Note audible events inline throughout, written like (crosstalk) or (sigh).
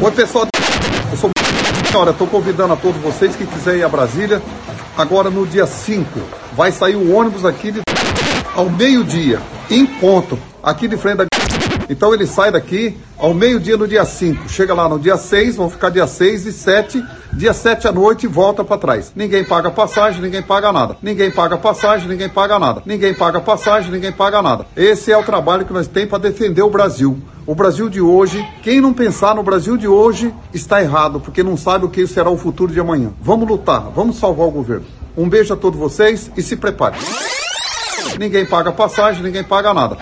Oi, pessoal. Eu sou. Senhora, estou convidando a todos vocês que quiserem ir a Brasília. Agora, no dia 5, vai sair o ônibus aqui de... ao meio-dia, em ponto, aqui de frente da. Então ele sai daqui ao meio-dia no dia 5. Chega lá no dia 6, vão ficar dia 6 e 7. Dia 7 à noite volta para trás. Ninguém paga passagem, ninguém paga nada. Ninguém paga passagem, ninguém paga nada. Ninguém paga passagem, ninguém paga nada. Esse é o trabalho que nós temos para defender o Brasil. O Brasil de hoje, quem não pensar no Brasil de hoje está errado, porque não sabe o que será o futuro de amanhã. Vamos lutar, vamos salvar o governo. Um beijo a todos vocês e se preparem. Ninguém paga passagem, ninguém paga nada.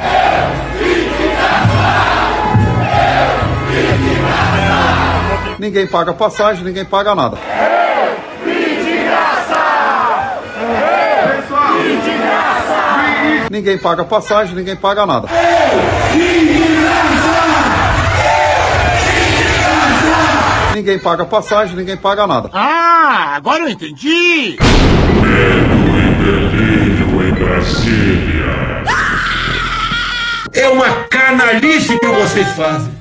Ninguém paga passagem, ninguém paga nada. Ninguém paga passagem, ninguém paga nada. Ninguém paga passagem, ninguém paga nada. Ah, agora eu entendi! Delírio em Brasília. É uma canalice que vocês fazem.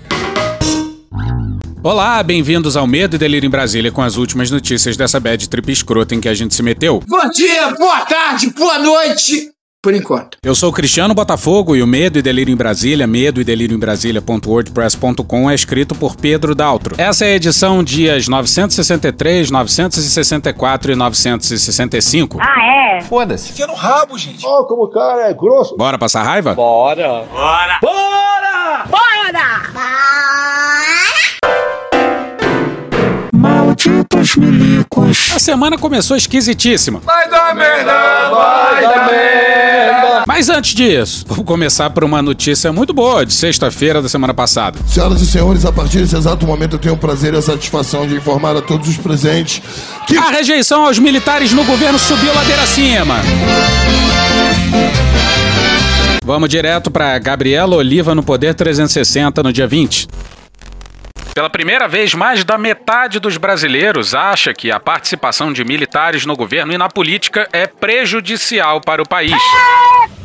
Olá, bem-vindos ao Medo e Delírio em Brasília com as últimas notícias dessa bad trip escrota em que a gente se meteu. Bom dia, boa tarde, boa noite! Por enquanto. Eu sou o Cristiano Botafogo e o Medo e Delírio em Brasília, medo e delírio em Brasília.wordpress.com é escrito por Pedro Daltro. Essa é a edição dias 963, 964 e 965. Ah, é? Foda-se. Enfia no rabo, gente. Ó, como o cara é grosso. Bora passar raiva? Bora! Malditos A semana começou esquisitíssima. Vai dar merda, vai dar merda. Mas antes disso, vamos começar por uma notícia muito boa de sexta-feira da semana passada. Senhoras e senhores, a partir desse exato momento eu tenho o prazer e a satisfação de informar a todos os presentes que A rejeição aos militares no governo subiu ladeira acima. Vamos direto para Gabriela Oliva no Poder 360 no dia 20. Pela primeira vez, mais da metade dos brasileiros acha que a participação de militares no governo e na política é prejudicial para o país.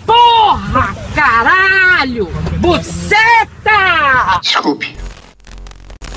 Porra! Caralho! Buceta! Desculpe.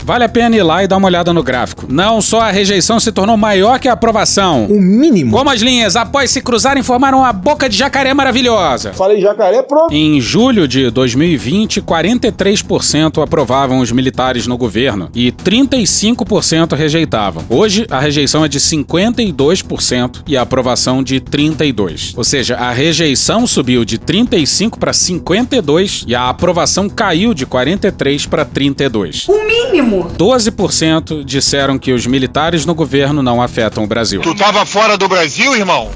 Vale a pena ir lá e dar uma olhada no gráfico. Não só a rejeição se tornou maior que a aprovação. O mínimo. Como as linhas após se cruzarem formaram uma boca de jacaré maravilhosa. falei jacaré, pronto. Em julho de 2020, 43% aprovavam os militares no governo e 35% rejeitavam. Hoje, a rejeição é de 52% e a aprovação de 32%. Ou seja, a rejeição subiu de 35 para 52 e a aprovação caiu de 43 para 32. O mínimo! 12% disseram que os militares no governo não afetam o Brasil. Tu tava fora do Brasil, irmão?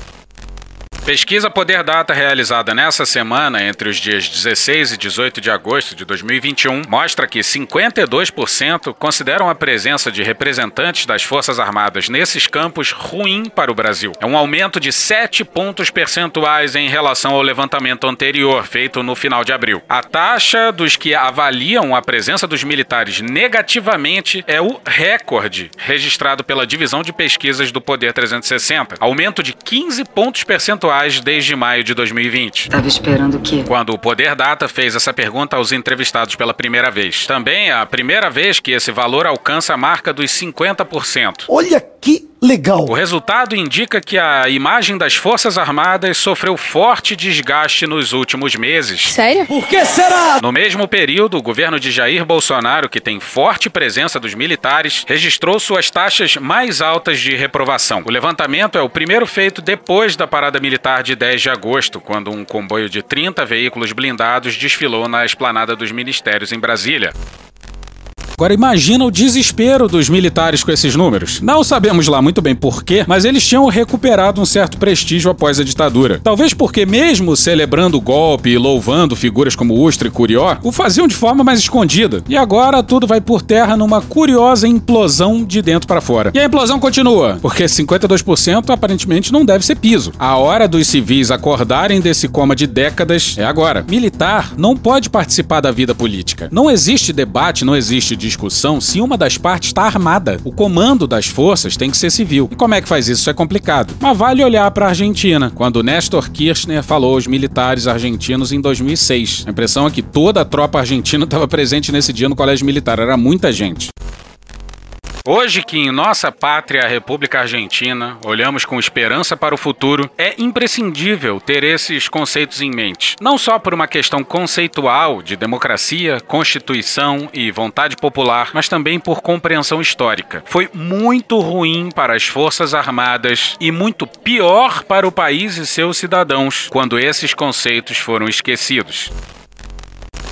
Pesquisa Poder Data realizada nessa semana, entre os dias 16 e 18 de agosto de 2021, mostra que 52% consideram a presença de representantes das Forças Armadas nesses campos ruim para o Brasil. É um aumento de 7 pontos percentuais em relação ao levantamento anterior, feito no final de abril. A taxa dos que avaliam a presença dos militares negativamente é o recorde registrado pela Divisão de Pesquisas do Poder 360, aumento de 15 pontos percentuais desde maio de 2020. Tava esperando o quê? Quando o Poder Data fez essa pergunta aos entrevistados pela primeira vez. Também é a primeira vez que esse valor alcança a marca dos 50%. Olha que legal. O resultado indica que a imagem das Forças Armadas sofreu forte desgaste nos últimos meses. Sério? Por que será? No mesmo período, o governo de Jair Bolsonaro, que tem forte presença dos militares, registrou suas taxas mais altas de reprovação. O levantamento é o primeiro feito depois da parada militar de 10 de agosto, quando um comboio de 30 veículos blindados desfilou na esplanada dos ministérios em Brasília. Agora imagina o desespero dos militares com esses números. Não sabemos lá muito bem porquê, mas eles tinham recuperado um certo prestígio após a ditadura. Talvez porque, mesmo celebrando o golpe e louvando figuras como Ustra e Curió, o faziam de forma mais escondida. E agora tudo vai por terra numa curiosa implosão de dentro para fora. E a implosão continua, porque 52% aparentemente não deve ser piso. A hora dos civis acordarem desse coma de décadas é agora. Militar não pode participar da vida política. Não existe debate, não existe discussão se uma das partes está armada. O comando das forças tem que ser civil. E como é que faz isso? É complicado. Mas vale olhar para a Argentina, quando Néstor Kirchner falou aos militares argentinos em 2006. A impressão é que toda a tropa argentina estava presente nesse dia no colégio militar, era muita gente. Hoje que em nossa pátria, a República Argentina, olhamos com esperança para o futuro, é imprescindível ter esses conceitos em mente. Não só por uma questão conceitual de democracia, constituição e vontade popular, mas também por compreensão histórica. Foi muito ruim para as Forças Armadas e muito pior para o país e seus cidadãos quando esses conceitos foram esquecidos.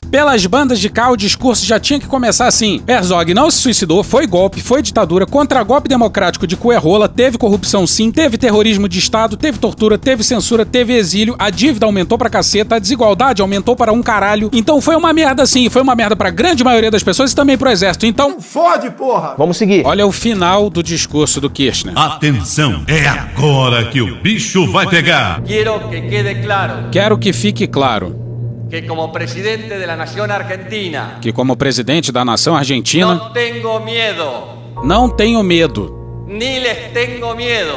Pelas bandas de cá, o discurso já tinha que começar assim. Herzog não se suicidou, foi golpe, foi ditadura, contra-golpe democrático de Cuerrola, teve corrupção sim, teve terrorismo de Estado, teve tortura, teve censura, teve exílio, a dívida aumentou pra caceta, a desigualdade aumentou para um caralho. Então foi uma merda sim, foi uma merda pra grande maioria das pessoas e também pro exército. Então, Fode, porra! Vamos seguir. olha o final do discurso do Kirchner. Atenção, é agora que o bicho vai pegar. Quiero que quede claro Quero que fique claro que como presidente de la nación argentina que, como presidente da nação argentina, no tengo miedo, não tenho medo, ni les tengo miedo,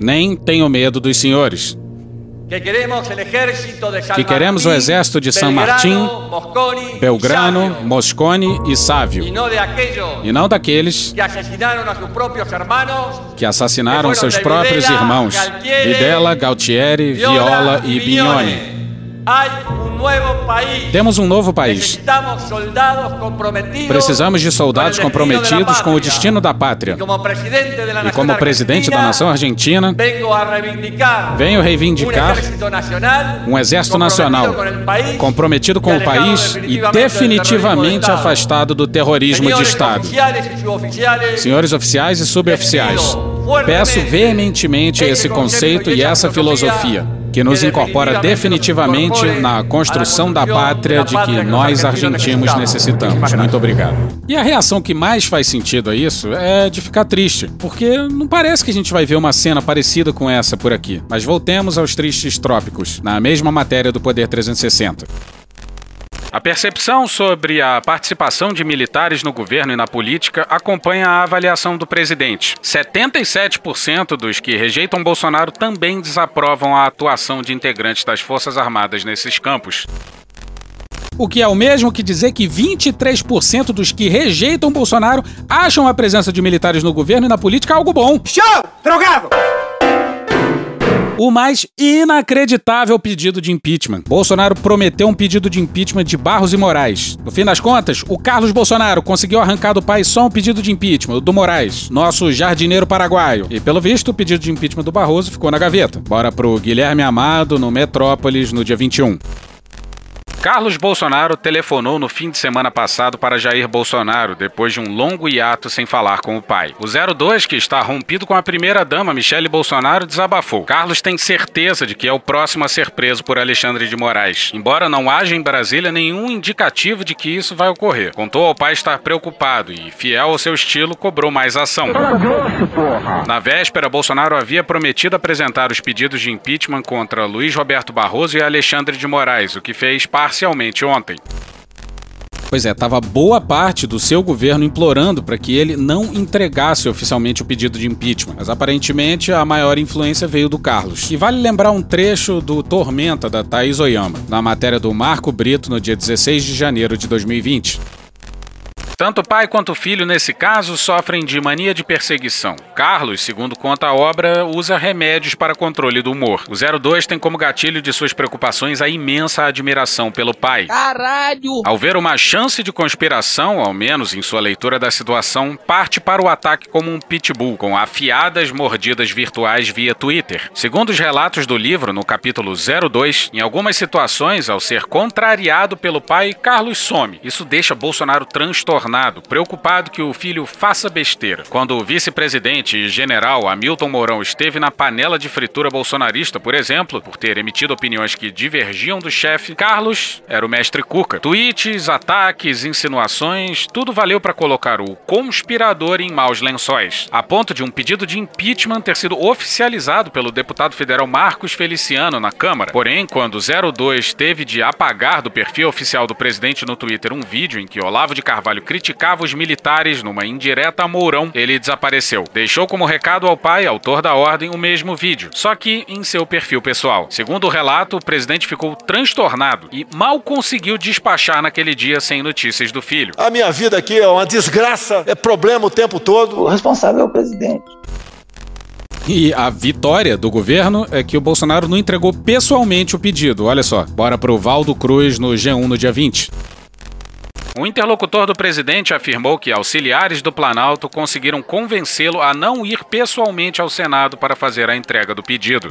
nem tenho medo dos senhores. que queremos Que queremos o Martín, exército de San Belgrano, Martín, Belgrano, Savio, Moscone e Sávio, de aquellos e não daqueles que asesinaron a sus propios hermanos que assassinaram que seus próprios Videla, irmãos, Galtieri, Videla, Galtieri, Viola e Bignone. Temos um novo país. Precisamos de soldados comprometidos com o destino da pátria. E como presidente da nação argentina, venho reivindicar um exército nacional comprometido com o país e definitivamente afastado do terrorismo de Estado. Senhores oficiais e suboficiais, peço veementemente esse conceito e essa filosofia que nos incorpora definitivamente na construção da pátria de que nós argentinos necessitamos. Muito obrigado. E a reação que mais faz sentido a isso é de ficar triste, porque não parece que a gente vai ver uma cena parecida com essa por aqui. Mas voltemos aos tristes trópicos, na mesma matéria do Poder 360. A percepção sobre a participação de militares no governo e na política acompanha a avaliação do presidente. 77% dos que rejeitam Bolsonaro também desaprovam a atuação de integrantes das Forças Armadas nesses campos. O que é o mesmo que dizer que 23% dos que rejeitam Bolsonaro acham a presença de militares no governo e na política algo bom. Show! Drogado! O mais inacreditável pedido de impeachment. Bolsonaro prometeu um pedido de impeachment de Barros e Moraes. No fim das contas, o Carlos Bolsonaro conseguiu arrancar do pai só um pedido de impeachment, o do Moraes, nosso jardineiro paraguaio. E pelo visto, o pedido de impeachment do Barroso ficou na gaveta. Bora pro Guilherme Amado no Metrópolis no dia 21. Carlos Bolsonaro telefonou no fim de semana passado para Jair Bolsonaro, depois de um longo hiato sem falar com o pai. O 02, que está rompido com a primeira-dama, Michele Bolsonaro, desabafou. Carlos tem certeza de que é o próximo a ser preso por Alexandre de Moraes, embora não haja em Brasília nenhum indicativo de que isso vai ocorrer. Contou ao pai estar preocupado e, fiel ao seu estilo, cobrou mais ação. Na véspera, Bolsonaro havia prometido apresentar os pedidos de impeachment contra Luiz Roberto Barroso e Alexandre de Moraes, o que fez parcialmente ontem. Pois é, tava boa parte do seu governo implorando para que ele não entregasse oficialmente o pedido de impeachment, mas aparentemente a maior influência veio do Carlos. E vale lembrar um trecho do Tormenta da Thaís Oyama, na matéria do Marco Brito no dia 16 de janeiro de 2020. Tanto o pai quanto o filho, nesse caso, sofrem de mania de perseguição. Carlos, segundo conta a obra, usa remédios para controle do humor. O 02 tem como gatilho de suas preocupações a imensa admiração pelo pai. Caralho! Ao ver uma chance de conspiração, ao menos em sua leitura da situação, parte para o ataque como um pitbull, com afiadas mordidas virtuais via Twitter. Segundo os relatos do livro, no capítulo 02, em algumas situações, ao ser contrariado pelo pai, Carlos some. Isso deixa Bolsonaro transtornado, preocupado que o filho faça besteira. Quando o vice-presidente e general Hamilton Mourão esteve na panela de fritura bolsonarista, por exemplo, por ter emitido opiniões que divergiam do chefe, Carlos era o mestre Cuca. Tweets, ataques, insinuações, tudo valeu para colocar o conspirador em maus lençóis, a ponto de um pedido de impeachment ter sido oficializado pelo deputado federal Marcos Feliciano na Câmara. Porém, quando o 02 teve de apagar do perfil oficial do presidente no Twitter um vídeo em que Olavo de Carvalho criticava os militares numa indireta a Mourão, ele desapareceu. Deixou como recado ao pai, autor da ordem, o mesmo vídeo, só que em seu perfil pessoal. Segundo o relato, o presidente ficou transtornado e mal conseguiu despachar naquele dia sem notícias do filho. A minha vida aqui é uma desgraça, é problema o tempo todo. O responsável é o presidente. E a vitória do governo é que o Bolsonaro não entregou pessoalmente o pedido. Olha só, bora pro Valdo Cruz no G1 no dia 20. Um interlocutor do presidente afirmou que auxiliares do Planalto conseguiram convencê-lo a não ir pessoalmente ao Senado para fazer a entrega do pedido.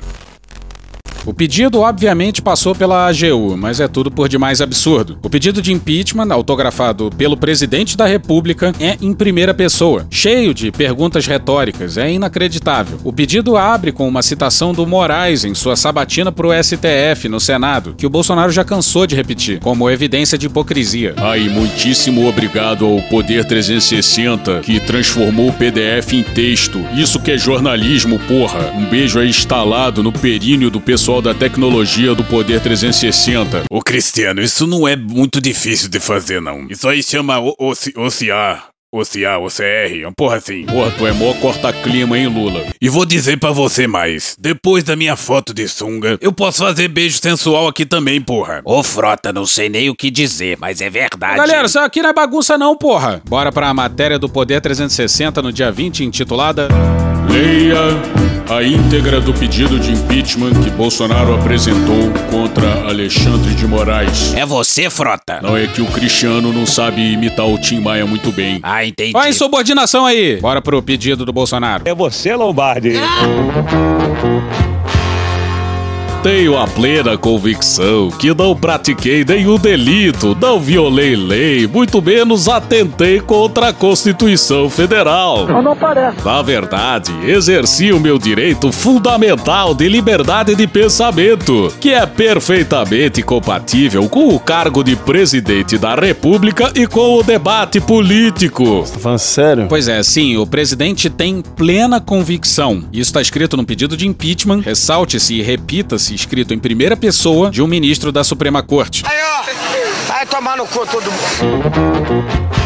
O pedido, obviamente, passou pela AGU, mas é tudo por demais absurdo. O pedido de impeachment, autografado pelo presidente da República, é em primeira pessoa, cheio de perguntas retóricas, é inacreditável. O pedido abre com uma citação do Moraes em sua sabatina para o STF no Senado, que o Bolsonaro já cansou de repetir, como evidência de hipocrisia. Ai, muitíssimo obrigado ao Poder 360, que transformou o PDF em texto. Isso que é jornalismo, porra. Um beijo aí instalado no períneo do pessoal da tecnologia do Poder 360. Ô Cristiano, isso não é muito difícil de fazer, não. Isso aí chama OCR. OCA, OCR, uma porra assim. Porra, tu é mó corta-clima, hein, Lula? E vou dizer para você mais. Depois da minha foto de sunga, eu posso fazer beijo sensual aqui também, porra. Ô, Frota, não sei nem o que dizer, mas é verdade. Galera, isso aqui não é bagunça não, porra. Bora pra matéria do Poder 360 no dia 20, intitulada... Leia a íntegra do pedido de impeachment que Bolsonaro apresentou contra Alexandre de Moraes. É você, Frota? Não é que o Cristiano não sabe imitar o Tim Maia muito bem. Ah, entendi. Vai em subordinação aí. Bora pro pedido do Bolsonaro. É você, Lombardi. (laughs) Tenho a plena convicção que não pratiquei nenhum delito, não violei lei, muito menos atentei contra a Constituição Federal. Mas não parece. Na verdade, exerci o meu direito fundamental de liberdade de pensamento, que é perfeitamente compatível com o cargo de presidente da República e com o debate político. Você tá falando sério? Pois é, sim, o presidente tem plena convicção. Isso está escrito no pedido de impeachment. Ressalte-se e repita-se escrito em primeira pessoa de um ministro da Suprema Corte. Aí, ó, vai tomar no cu todo mundo.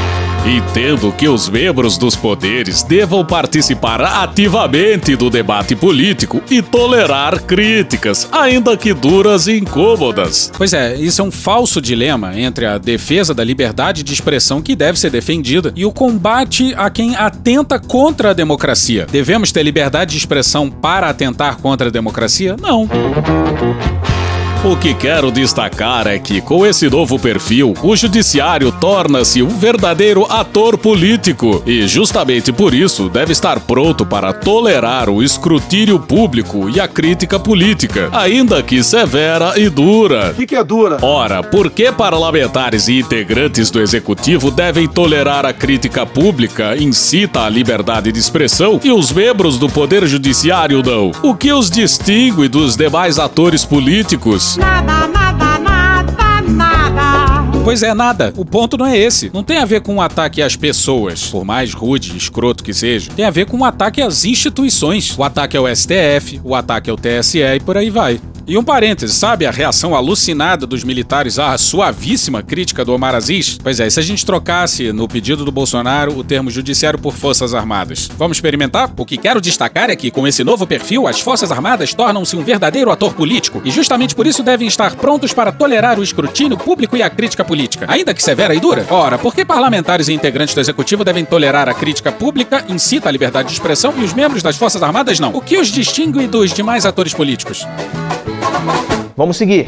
Entendo que os membros dos poderes devam participar ativamente do debate político e tolerar críticas, ainda que duras e incômodas. Pois é, isso é um falso dilema entre a defesa da liberdade de expressão que deve ser defendida e o combate a quem atenta contra a democracia. Devemos ter liberdade de expressão para atentar contra a democracia? Não. O que quero destacar é que, com esse novo perfil, o judiciário torna-se um verdadeiro ator político e, justamente por isso, deve estar pronto para tolerar o escrutínio público e a crítica política, ainda que severa e dura. O que, que é dura? Ora, por que parlamentares e integrantes do executivo devem tolerar a crítica pública, incita a liberdade de expressão e os membros do poder judiciário não? O que os distingue dos demais atores políticos? Nada, nada, nada, nada. Pois é, nada. O ponto não é esse. Não tem a ver com um ataque às pessoas, por mais rude e escroto que seja. Tem a ver com um ataque às instituições. O ataque ao STF, o ataque ao TSE e por aí vai. E um parêntese, sabe a reação alucinada dos militares à suavíssima crítica do Omar Aziz? Pois é, se a gente trocasse no pedido do Bolsonaro o termo judiciário por Forças Armadas? Vamos experimentar? O que quero destacar é que, com esse novo perfil, as Forças Armadas tornam-se um verdadeiro ator político e justamente por isso devem estar prontos para tolerar o escrutínio público e a crítica política, ainda que severa e dura. Ora, por que parlamentares e integrantes do Executivo devem tolerar a crítica pública, incita a liberdade de expressão e os membros das Forças Armadas não? O que os distingue dos demais atores políticos? Vamos seguir.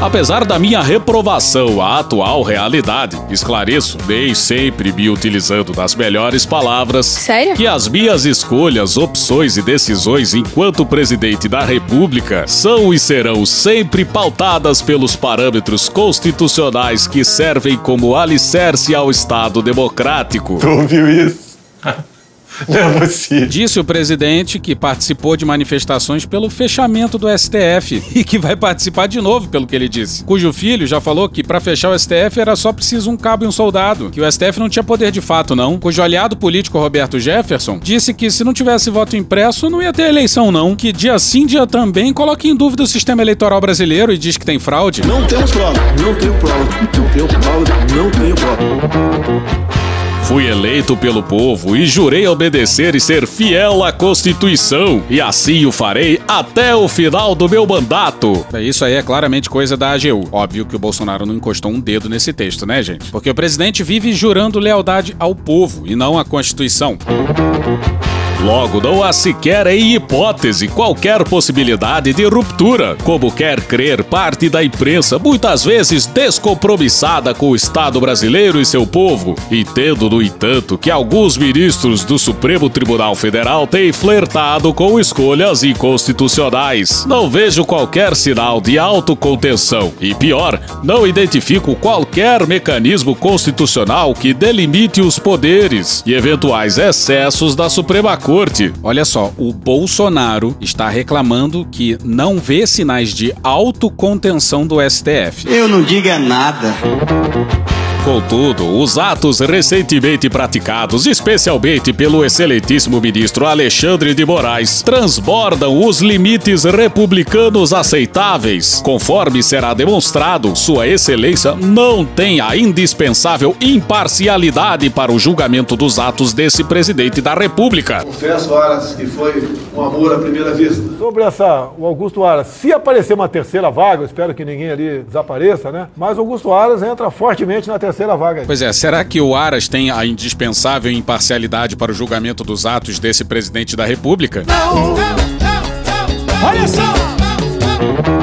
Apesar da minha reprovação à atual realidade, esclareço, nem sempre me utilizando das melhores palavras, Sério? que as minhas escolhas, opções e decisões enquanto presidente da República são e serão sempre pautadas pelos parâmetros constitucionais que servem como alicerce ao Estado democrático. Tu ouviu isso? (laughs) (laughs) Não é possível. Disse o presidente que participou de manifestações pelo fechamento do STF e que vai participar de novo, pelo que ele disse. Cujo filho já falou que para fechar o STF era só preciso um cabo e um soldado, que o STF não tinha poder de fato não. Cujo aliado político Roberto Jefferson disse que se não tivesse voto impresso não ia ter eleição não, que dia sim dia também coloca em dúvida o sistema eleitoral brasileiro e diz que tem fraude. Não temos prova. Não tenho prova. Não tenho prova. Não tenho prova. Fui eleito pelo povo e jurei obedecer e ser fiel à Constituição, e assim o farei até o final do meu mandato. Isso aí é claramente coisa da AGU. Óbvio que o Bolsonaro não encostou um dedo nesse texto, né, gente? Porque o presidente vive jurando lealdade ao povo e não à Constituição. Logo, não há sequer em hipótese qualquer possibilidade de ruptura, como quer crer parte da imprensa, muitas vezes descompromissada com o Estado brasileiro e seu povo. Entendo, no entanto, que alguns ministros do Supremo Tribunal Federal têm flertado com escolhas inconstitucionais. Não vejo qualquer sinal de autocontenção e, pior, não identifico qualquer mecanismo constitucional que delimite os poderes e eventuais excessos da Suprema Corte. Olha só, o Bolsonaro está reclamando que não vê sinais de autocontenção do STF. Eu não digo é nada. Contudo, os atos recentemente praticados, especialmente pelo excelentíssimo ministro Alexandre de Moraes, transbordam os limites republicanos aceitáveis. Conforme será demonstrado, Sua Excelência não tem a indispensável imparcialidade para o julgamento dos atos desse presidente da República. Confesso, Aras, que foi um amor à primeira vista. Sobre essa, o Augusto Aras, se aparecer uma terceira vaga, eu espero que ninguém ali desapareça, né? Mas o Augusto Aras entra fortemente na terceira terceira vaga. Pois é, será que o Aras tem a indispensável imparcialidade para o julgamento dos atos desse presidente da República? Não, não, não, não. Olha só!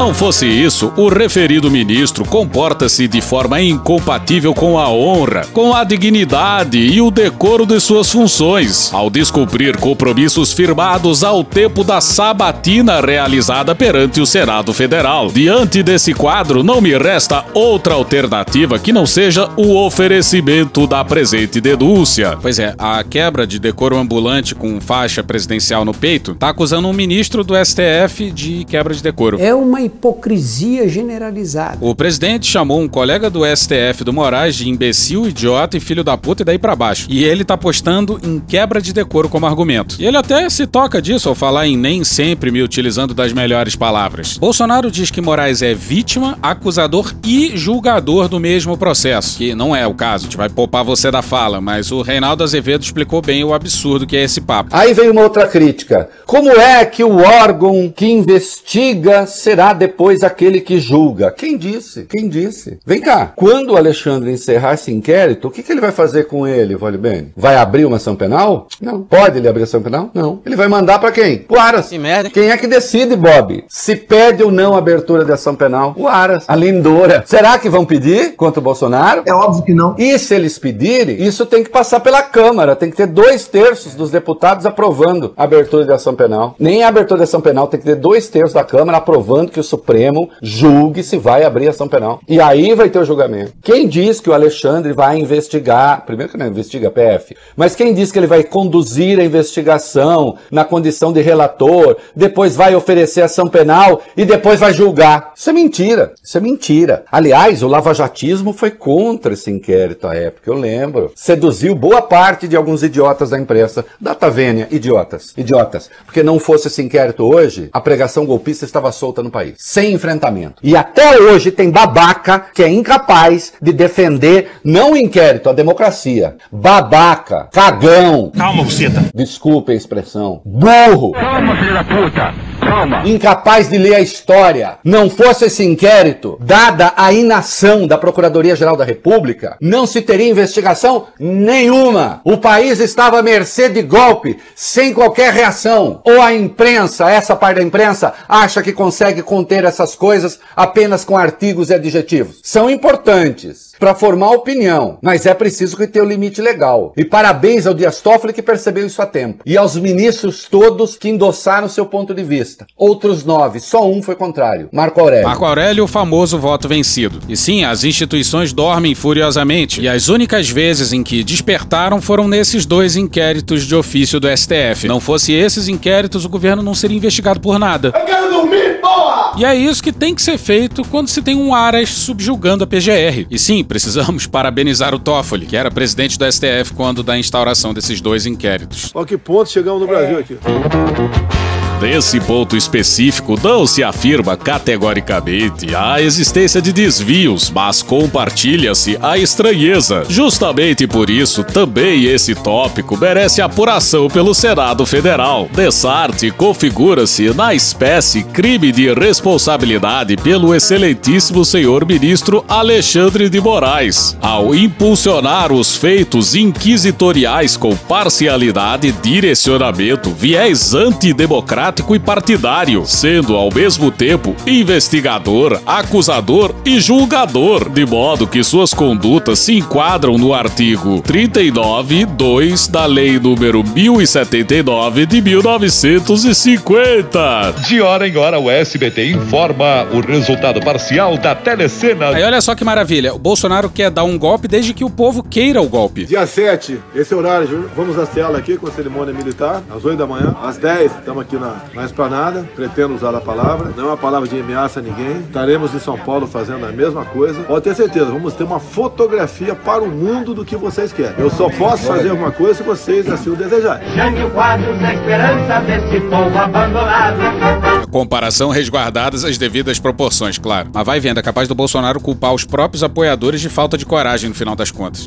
Não fosse isso, o referido ministro comporta-se de forma incompatível com a honra, com a dignidade e o decoro de suas funções, ao descumprir compromissos firmados ao tempo da sabatina realizada perante o Senado Federal. Diante desse quadro, não me resta outra alternativa que não seja o oferecimento da presente denúncia. Pois é, a quebra de decoro ambulante com faixa presidencial no peito está acusando um ministro do STF de quebra de decoro. É uma hipocrisia generalizada. O presidente chamou um colega do STF do Moraes de imbecil, idiota e filho da puta e daí pra baixo. E ele tá postando em quebra de decoro como argumento. E ele até se toca disso ao falar em nem sempre me utilizando das melhores palavras. Bolsonaro diz que Moraes é vítima, acusador e julgador do mesmo processo. Que não é o caso, a gente vai poupar você da fala, mas o Reinaldo Azevedo explicou bem o absurdo que é esse papo. Aí vem uma outra crítica. Como é que o órgão que investiga será depois aquele que julga. Quem disse? Quem disse? Vem cá, quando o Alexandre encerrar esse inquérito, o que, que ele vai fazer com ele, Vale bem? Vai abrir uma ação penal? Não. Pode ele abrir ação penal? Não. Ele vai mandar para quem? O Aras. Que merda. Quem é que decide, Bob? Se pede ou não abertura de ação penal? O Aras. A lindora. Será que vão pedir contra o Bolsonaro? É óbvio que não. E se eles pedirem, isso tem que passar pela Câmara. Tem que ter dois terços dos deputados aprovando a abertura de ação penal. Nem a abertura de ação penal tem que ter dois terços da Câmara aprovando que o Supremo julgue se vai abrir ação penal. E aí vai ter o julgamento. Quem diz que o Alexandre vai investigar, primeiro que não investiga a PF, mas quem diz que ele vai conduzir a investigação na condição de relator, depois vai oferecer ação penal e depois vai julgar? Isso é mentira. Isso é mentira. Aliás, o lavajatismo foi contra esse inquérito à época, eu lembro. Seduziu boa parte de alguns idiotas da imprensa. Data vênia, idiotas. Idiotas. Porque não fosse esse inquérito hoje, a pregação golpista estava solta no país sem enfrentamento. E até hoje tem babaca que é incapaz de defender não o inquérito, a democracia. Babaca, cagão. Calma, buceta. Desculpe a expressão. Burro. Calma, filho da puta. Calma. Incapaz de ler a história. Não fosse esse inquérito, dada a inação da Procuradoria-Geral da República, não se teria investigação nenhuma. O país estava à mercê de golpe, sem qualquer reação. Ou a imprensa, essa parte da imprensa, acha que consegue conter essas coisas apenas com artigos e adjetivos. São importantes para formar opinião, mas é preciso que tenha o limite legal. E parabéns ao Dias Toffoli que percebeu isso a tempo. E aos ministros todos que endossaram seu ponto de vista. Lista. Outros nove, só um foi contrário. Marco Aurélio. Marco Aurélio, o famoso voto vencido. E sim, as instituições dormem furiosamente. E as únicas vezes em que despertaram foram nesses dois inquéritos de ofício do STF. Não fosse esses inquéritos, o governo não seria investigado por nada. Eu quero dormir, porra! E é isso que tem que ser feito quando se tem um Aras subjugando a PGR. E sim, precisamos parabenizar o Toffoli, que era presidente do STF quando da instauração desses dois inquéritos. Olha que ponto chegamos no Brasil aqui. Nesse ponto específico, não se afirma categoricamente a existência de desvios, mas compartilha-se a estranheza. Justamente por isso, também esse tópico merece apuração pelo Senado Federal. Dessarte configura-se na espécie crime de responsabilidade pelo excelentíssimo senhor ministro Alexandre de Moraes, ao impulsionar os feitos inquisitoriais com parcialidade, direcionamento, viés antidemocrático e partidário, sendo ao mesmo tempo investigador, acusador e julgador, de modo que suas condutas se enquadram no artigo 39.2 da Lei número 1079 de 1950. De hora em hora, o SBT informa o resultado parcial da telecena. Aí olha só que maravilha, o Bolsonaro quer dar um golpe desde que o povo queira o golpe. Dia 7, esse horário, vamos à cela aqui com a cerimônia militar, às 8 da manhã. Às 10, estamos aqui na, na esplanada, pretendo usar a palavra, não é uma palavra de ameaça a ninguém. Estaremos em São Paulo fazendo a mesma coisa. Pode ter certeza, vamos ter uma fotografia para o mundo do que vocês querem. Eu só posso fazer alguma coisa se vocês assim o desejarem. Jânio Quadros, a esperança desse povo abandonado. Comparação resguardadas as devidas proporções, claro. Mas vai vendo, é capaz do Bolsonaro culpar os próprios apoiadores de falta de coragem no final das contas.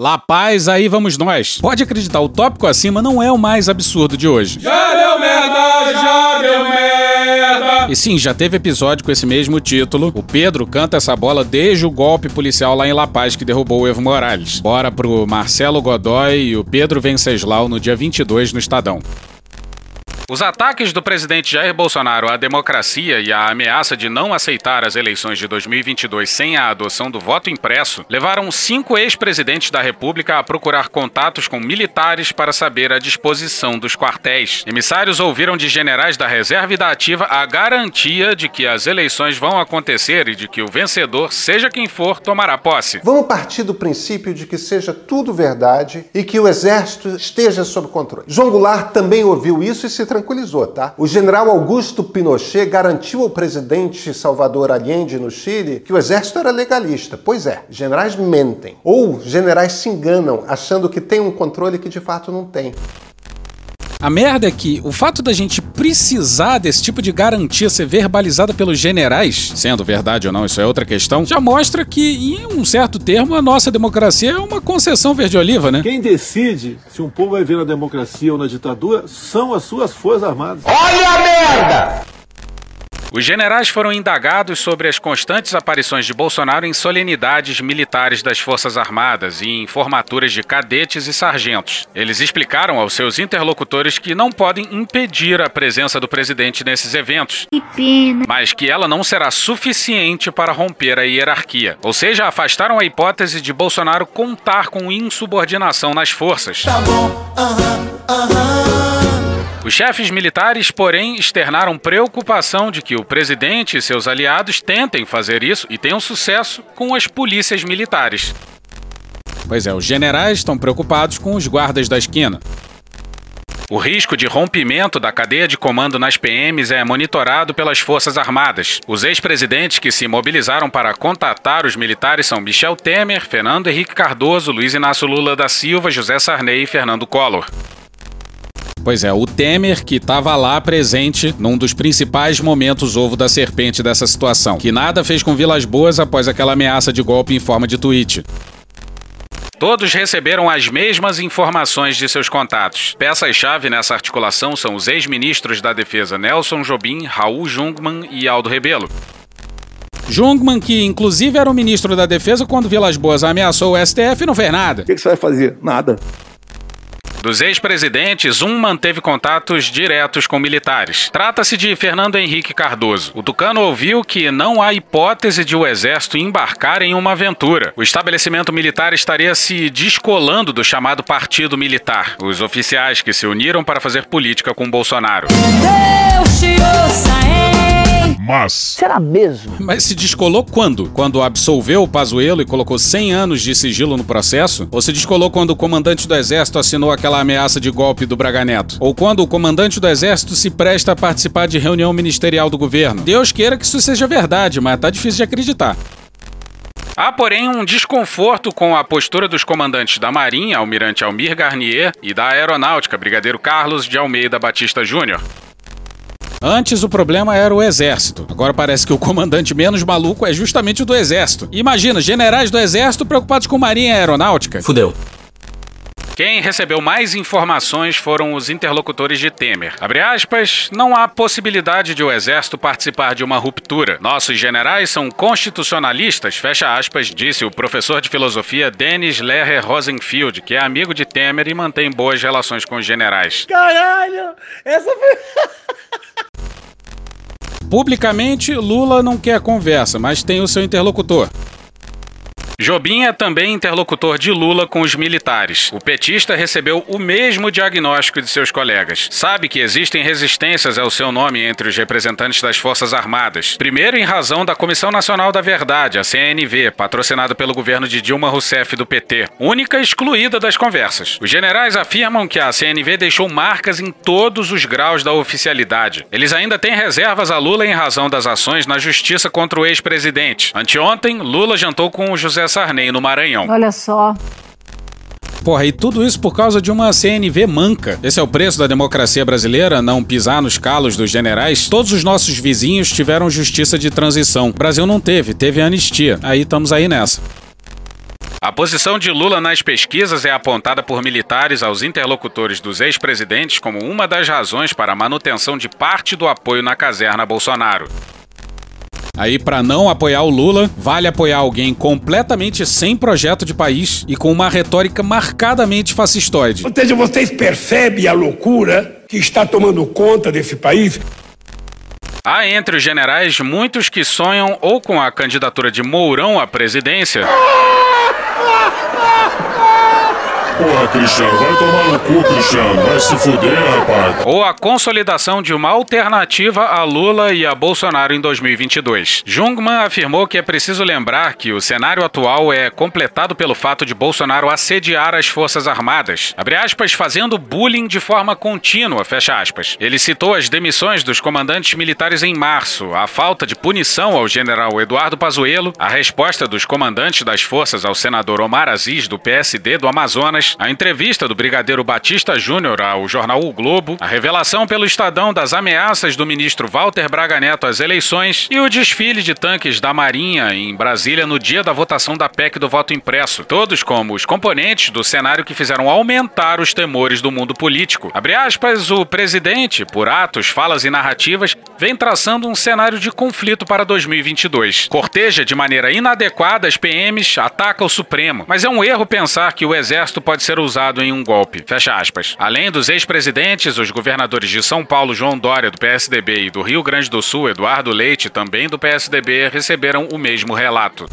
La Paz, aí vamos nós. Pode acreditar, o tópico acima não é o mais absurdo de hoje. Já deu merda, já deu merda. E sim, já teve episódio com esse mesmo título. O Pedro canta essa bola desde o golpe policial lá em La Paz que derrubou o Evo Morales. Bora pro Marcelo Godoy e o Pedro Venceslau no dia 22 no Estadão. Os ataques do presidente Jair Bolsonaro à democracia e a ameaça de não aceitar as eleições de 2022 sem a adoção do voto impresso levaram cinco ex-presidentes da República a procurar contatos com militares para saber a disposição dos quartéis. Emissários ouviram de generais da reserva e da ativa a garantia de que as eleições vão acontecer e de que o vencedor, seja quem for, tomará posse. Vamos partir do princípio de que seja tudo verdade e que o exército esteja sob controle. João Goulart também ouviu isso e se tranquilizou, tá? O general Augusto Pinochet garantiu ao presidente Salvador Allende no Chile que o exército era legalista. Pois é, generais mentem. Ou generais se enganam achando que tem um controle que de fato não tem. A merda é que o fato da gente precisar desse tipo de garantia ser verbalizada pelos generais, sendo verdade ou não, isso é outra questão, já mostra que, em um certo termo, a nossa democracia é uma concessão verde-oliva, né? Quem decide se um povo vai ver na democracia ou na ditadura são as suas forças armadas. Olha a merda! Os generais foram indagados sobre as constantes aparições de Bolsonaro em solenidades militares das Forças Armadas e em formaturas de cadetes e sargentos. Eles explicaram aos seus interlocutores que não podem impedir a presença do presidente nesses eventos, Que pena. mas que ela não será suficiente para romper a hierarquia. Ou seja, afastaram a hipótese de Bolsonaro contar com insubordinação nas forças. Tá bom, aham, aham. Os chefes militares, porém, externaram preocupação de que o presidente e seus aliados tentem fazer isso e tenham sucesso com as polícias militares. Pois é, os generais estão preocupados com os guardas da esquina. O risco de rompimento da cadeia de comando nas PMs é monitorado pelas Forças Armadas. Os ex-presidentes que se mobilizaram para contatar os militares são Michel Temer, Fernando Henrique Cardoso, Luiz Inácio Lula da Silva, José Sarney e Fernando Collor. Pois é, o Temer que estava lá presente num dos principais momentos ovo da serpente dessa situação, que nada fez com Vilas Boas após aquela ameaça de golpe em forma de tweet. Todos receberam as mesmas informações de seus contatos. Peças-chave nessa articulação são os ex-ministros da Defesa Nelson Jobim, Raul Jungmann e Aldo Rebelo. Jungmann, que inclusive era o ministro da Defesa quando Vilas Boas ameaçou o STF, não fez nada. O que, você vai fazer? Nada. Dos ex-presidentes, um manteve contatos diretos com militares. Trata-se de Fernando Henrique Cardoso. O Tucano ouviu que não há hipótese de o exército embarcar em uma aventura. O estabelecimento militar estaria se descolando do chamado Partido Militar, os oficiais que se uniram para fazer política com Bolsonaro. Deus te ouça, hein? Mas. Será mesmo? Mas se descolou quando? Quando absolveu o Pazuello e colocou 100 anos de sigilo no processo? Ou se descolou quando o comandante do exército assinou aquela ameaça de golpe do Braga Neto? Ou quando o comandante do exército se presta a participar de reunião ministerial do governo? Deus queira que isso seja verdade, mas tá difícil de acreditar. Há, porém, um desconforto com a postura dos comandantes da Marinha, Almirante Almir Garnier, e da Aeronáutica, Brigadeiro Carlos de Almeida Batista Júnior. Antes o problema era o exército. Agora parece que o comandante menos maluco é justamente o do exército. Imagina, generais do exército preocupados com marinha e aeronáutica. Fudeu. Quem recebeu mais informações foram os interlocutores de Temer. Abre aspas, não há possibilidade de o exército participar de uma ruptura. Nossos generais são constitucionalistas, fecha aspas, disse o professor de filosofia Denis Lerrer Rosenfield, que é amigo de Temer e mantém boas relações com os generais. Caralho! Essa foi. (laughs) Publicamente, Lula não quer conversa, mas tem o seu interlocutor. Jobim é também interlocutor de Lula com os militares. O petista recebeu o mesmo diagnóstico de seus colegas. Sabe que existem resistências ao seu nome entre os representantes das Forças Armadas. Primeiro, em razão da Comissão Nacional da Verdade, a CNV, patrocinada pelo governo de Dilma Rousseff do PT, única excluída das conversas. Os generais afirmam que a CNV deixou marcas em todos os graus da oficialidade. Eles ainda têm reservas a Lula em razão das ações na justiça contra o ex-presidente. Anteontem, Lula jantou com o José Sarney no Maranhão. Olha só. Porra, e tudo isso por causa de uma CNV manca. Esse é o preço da democracia brasileira, não pisar nos calos dos generais. Todos os nossos vizinhos tiveram justiça de transição. O Brasil não teve, teve anistia. Aí estamos aí nessa. A posição de Lula nas pesquisas é apontada por militares aos interlocutores dos ex-presidentes como uma das razões para a manutenção de parte do apoio na caserna Bolsonaro. Aí, para não apoiar o Lula, vale apoiar alguém completamente sem projeto de país e com uma retórica marcadamente fascistoide. Ou seja, vocês percebem a loucura que está tomando conta desse país? Há entre os generais muitos que sonham ou com a candidatura de Mourão à presidência. (laughs) Porra, Cristiano, vai tomar no cu, Cristiano. Vai se fuder, rapaz. Ou a consolidação de uma alternativa a Lula e a Bolsonaro em 2022. Jungmann afirmou que é preciso lembrar que o cenário atual é completado pelo fato de Bolsonaro assediar as Forças Armadas, abre aspas, fazendo bullying de forma contínua, fecha aspas. Ele citou as demissões dos comandantes militares em março, a falta de punição ao general Eduardo Pazuello, a resposta dos comandantes das forças ao senador Omar Aziz, do PSD do Amazonas, a entrevista do brigadeiro Batista Júnior ao jornal O Globo, a revelação pelo Estadão das ameaças do ministro Walter Braga Neto às eleições e o desfile de tanques da Marinha em Brasília no dia da votação da PEC do voto impresso, todos como os componentes do cenário que fizeram aumentar os temores do mundo político. Abre aspas, o presidente, por atos, falas e narrativas, vem traçando um cenário de conflito para 2022. Corteja de maneira inadequada as PMs, ataca o Supremo, mas é um erro pensar que o exército pode ser usado em um golpe. Fecha aspas. Além dos ex-presidentes, os governadores de São Paulo, João Dória, do PSDB, e do Rio Grande do Sul, Eduardo Leite, também do PSDB, receberam o mesmo relato.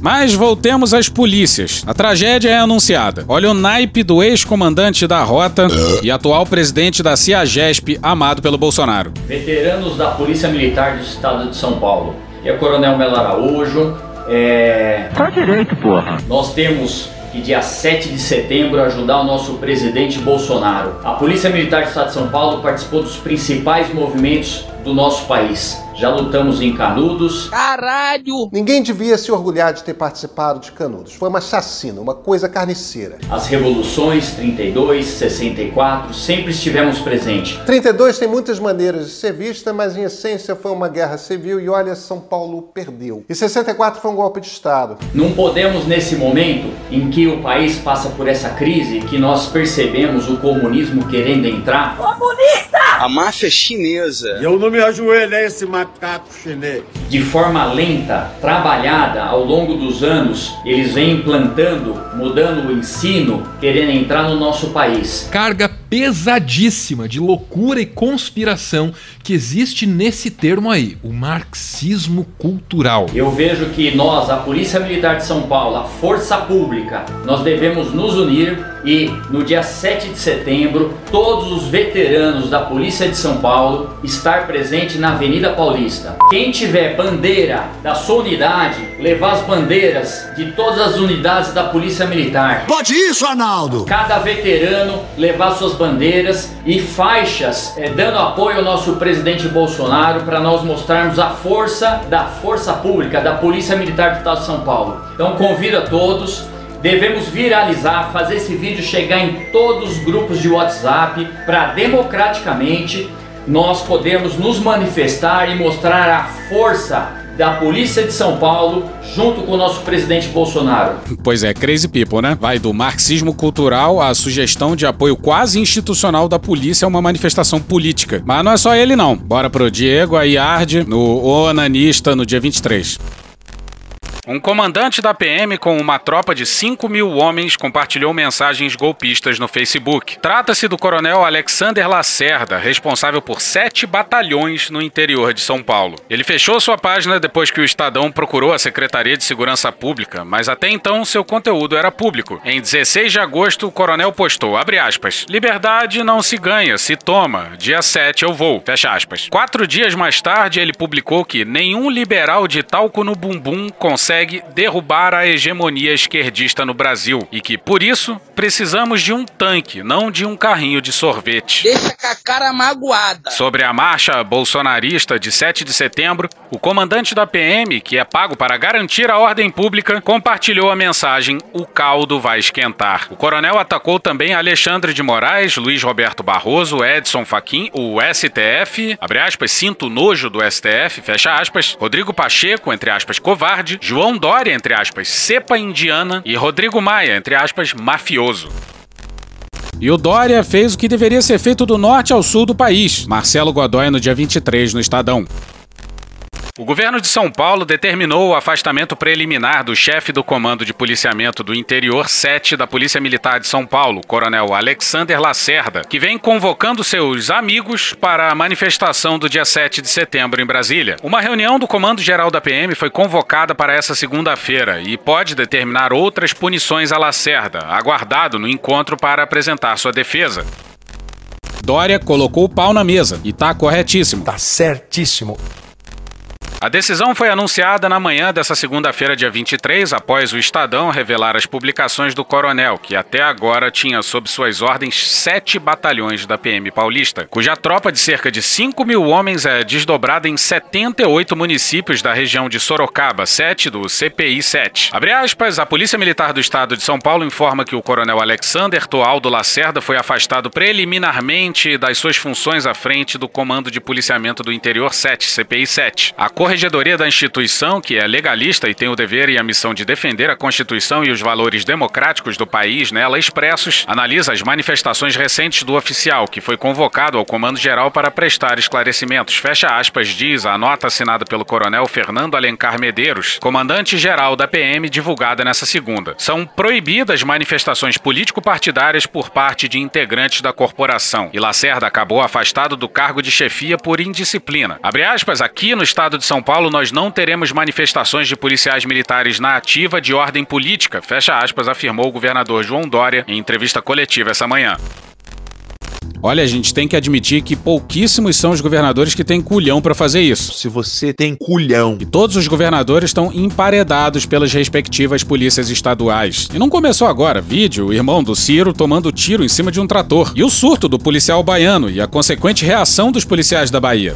Mas voltemos às polícias. A tragédia é anunciada. Olha o naipe do ex-comandante da Rota e atual presidente da CIAGESP, amado pelo Bolsonaro. Veteranos da Polícia Militar do Estado de São Paulo. E a Coronel Melo Araújo. É... Tá direito, porra. Nós temos que dia 7 de setembro ajudar o nosso presidente Bolsonaro. A Polícia Militar do Estado de São Paulo participou dos principais movimentos do nosso país. Já lutamos em Canudos. Caralho! Ninguém devia se orgulhar de ter participado de Canudos. Foi uma chacina, uma coisa carniceira. As revoluções 32, 64, sempre estivemos presentes. 32 tem muitas maneiras de ser vista, mas em essência foi uma guerra civil e olha, São Paulo perdeu. E 64 foi um golpe de Estado. Não podemos, nesse momento em que o país passa por essa crise, que nós percebemos o comunismo querendo entrar. Comunista! A máfia é chinesa. Eu não me ajoelho a esse macaco chinês. De forma lenta, trabalhada ao longo dos anos, eles vêm implantando, mudando o ensino, querendo entrar no nosso país. Carga pesadíssima de loucura e conspiração que existe nesse termo aí, o marxismo cultural. Eu vejo que nós, a Polícia Militar de São Paulo, a Força Pública, nós devemos nos unir e no dia 7 de setembro, todos os veteranos da Polícia de São Paulo estar presente na Avenida Paulista. Quem tiver bandeira da sua unidade, levar as bandeiras de todas as unidades da Polícia Militar. Pode isso, Arnaldo! Cada veterano levar suas bandeiras e faixas, é, dando apoio ao nosso presidente Bolsonaro para nós mostrarmos a força da força pública, da Polícia Militar do Estado de São Paulo. Então convido a todos Devemos viralizar, fazer esse vídeo chegar em todos os grupos de WhatsApp para democraticamente nós podermos nos manifestar e mostrar a força da Polícia de São Paulo junto com o nosso presidente Bolsonaro. Pois é, crazy people, né? Vai do marxismo cultural à sugestão de apoio quase institucional da polícia a uma manifestação política. Mas não é só ele não. Bora pro Diego Ayard no Onanista no dia 23. Um comandante da PM com uma tropa de 5 mil homens compartilhou mensagens golpistas no Facebook. Trata-se do coronel Alexander Lacerda, responsável por sete batalhões no interior de São Paulo. Ele fechou sua página depois que o Estadão procurou a Secretaria de Segurança Pública, mas até então seu conteúdo era público. Em 16 de agosto, o coronel postou, aspas, liberdade não se ganha, se toma. Dia 7 eu vou, fecha aspas. Quatro dias mais tarde, ele publicou que nenhum liberal de talco no bumbum consegue consegue derrubar a hegemonia esquerdista no Brasil e que, por isso, precisamos de um tanque, não de um carrinho de sorvete. Deixa com a cara magoada. Sobre a marcha bolsonarista de 7 de setembro, o comandante da PM, que é pago para garantir a ordem pública, compartilhou a mensagem: O caldo vai esquentar. O coronel atacou também Alexandre de Moraes, Luiz Roberto Barroso, Edson Fachin, o STF, abre aspas, sinto nojo do STF, fecha aspas, Rodrigo Pacheco, entre aspas, covarde, João João Dória, entre aspas, cepa indiana, e Rodrigo Maia, entre aspas, mafioso. E o Dória fez o que deveria ser feito do norte ao sul do país. Marcelo Godoy no dia 23 no Estadão. O governo de São Paulo determinou o afastamento preliminar do chefe do Comando de Policiamento do Interior 7 da Polícia Militar de São Paulo, Coronel Alexander Lacerda, que vem convocando seus amigos para a manifestação do dia 7 de setembro em Brasília. Uma reunião do Comando Geral da PM foi convocada para essa segunda-feira e pode determinar outras punições a Lacerda, aguardado no encontro para apresentar sua defesa. Dória colocou o pau na mesa e tá corretíssimo. Tá certíssimo. A decisão foi anunciada na manhã dessa segunda-feira, dia 23, após o Estadão revelar as publicações do coronel, que até agora tinha sob suas ordens sete batalhões da PM paulista, cuja tropa de cerca de 5 mil homens é desdobrada em 78 municípios da região de Sorocaba, 7 do CPI 7. Abre aspas, a Polícia Militar do Estado de São Paulo informa que o coronel Alexander Toaldo Lacerda foi afastado preliminarmente das suas funções à frente do Comando de Policiamento do Interior 7, CPI 7. A Corregedoria da instituição, que é legalista e tem o dever e a missão de defender a Constituição e os valores democráticos do país nela expressos, analisa as manifestações recentes do oficial, que foi convocado ao Comando Geral para prestar esclarecimentos. Fecha aspas, diz a nota assinada pelo coronel Fernando Alencar Medeiros, comandante-geral da PM, divulgada nessa segunda. São proibidas manifestações político-partidárias por parte de integrantes da corporação. E Lacerda acabou afastado do cargo de chefia por indisciplina. Abre aspas, aqui no estado de São são Paulo, nós não teremos manifestações de policiais militares na ativa de ordem política, fecha aspas, afirmou o governador João Dória em entrevista coletiva essa manhã. Olha, a gente tem que admitir que pouquíssimos são os governadores que têm culhão para fazer isso. Se você tem culhão. E todos os governadores estão emparedados pelas respectivas polícias estaduais. E não começou agora. Vídeo, o irmão do Ciro tomando tiro em cima de um trator. E o surto do policial baiano e a consequente reação dos policiais da Bahia.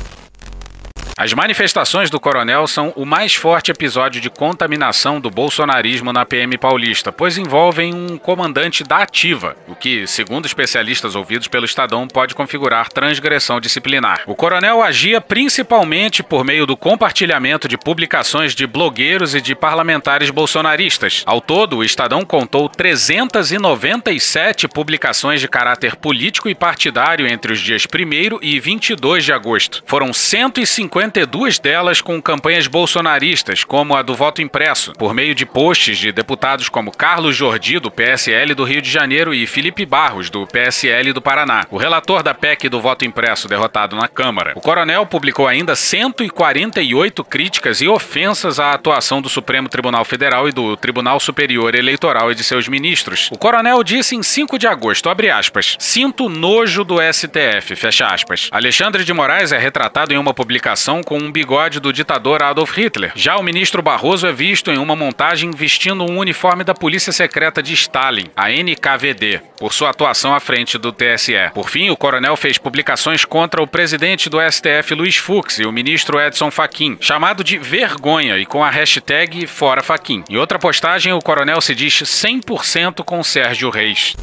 As manifestações do coronel são o mais forte episódio de contaminação do bolsonarismo na PM paulista, pois envolvem um comandante da ativa, o que, segundo especialistas ouvidos pelo Estadão, pode configurar transgressão disciplinar. O coronel agia principalmente por meio do compartilhamento de publicações de blogueiros e de parlamentares bolsonaristas. Ao todo, o Estadão contou 397 publicações de caráter político e partidário entre os dias 1 e 22 de agosto. Foram 150 52 delas com campanhas bolsonaristas, como a do voto impresso, por meio de posts de deputados como Carlos Jordi, do PSL do Rio de Janeiro, e Felipe Barros, do PSL do Paraná, o relator da PEC do voto impresso derrotado na Câmara. O coronel publicou ainda 148 críticas e ofensas à atuação do Supremo Tribunal Federal e do Tribunal Superior Eleitoral e de seus ministros. O coronel disse em 5 de agosto, abre aspas, sinto nojo do STF, fecha aspas. Alexandre de Moraes é retratado em uma publicação com um bigode do ditador Adolf Hitler. Já o ministro Barroso é visto em uma montagem vestindo um uniforme da Polícia Secreta de Stalin, a NKVD, por sua atuação à frente do TSE. Por fim, o coronel fez publicações contra o presidente do STF, Luiz Fux, e o ministro Edson Fachin, chamado de vergonha e com a hashtag Fora Fachin. Em outra postagem, o coronel se diz 100% com Sérgio Reis.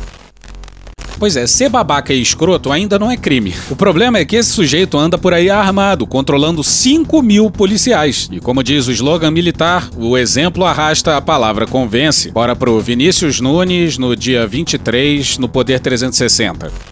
Pois é, ser babaca e escroto ainda não é crime. O problema é que esse sujeito anda por aí armado, controlando 5 mil policiais. E como diz o slogan militar, o exemplo arrasta a palavra convence. Bora pro Vinícius Nunes no dia 23, no Poder 360.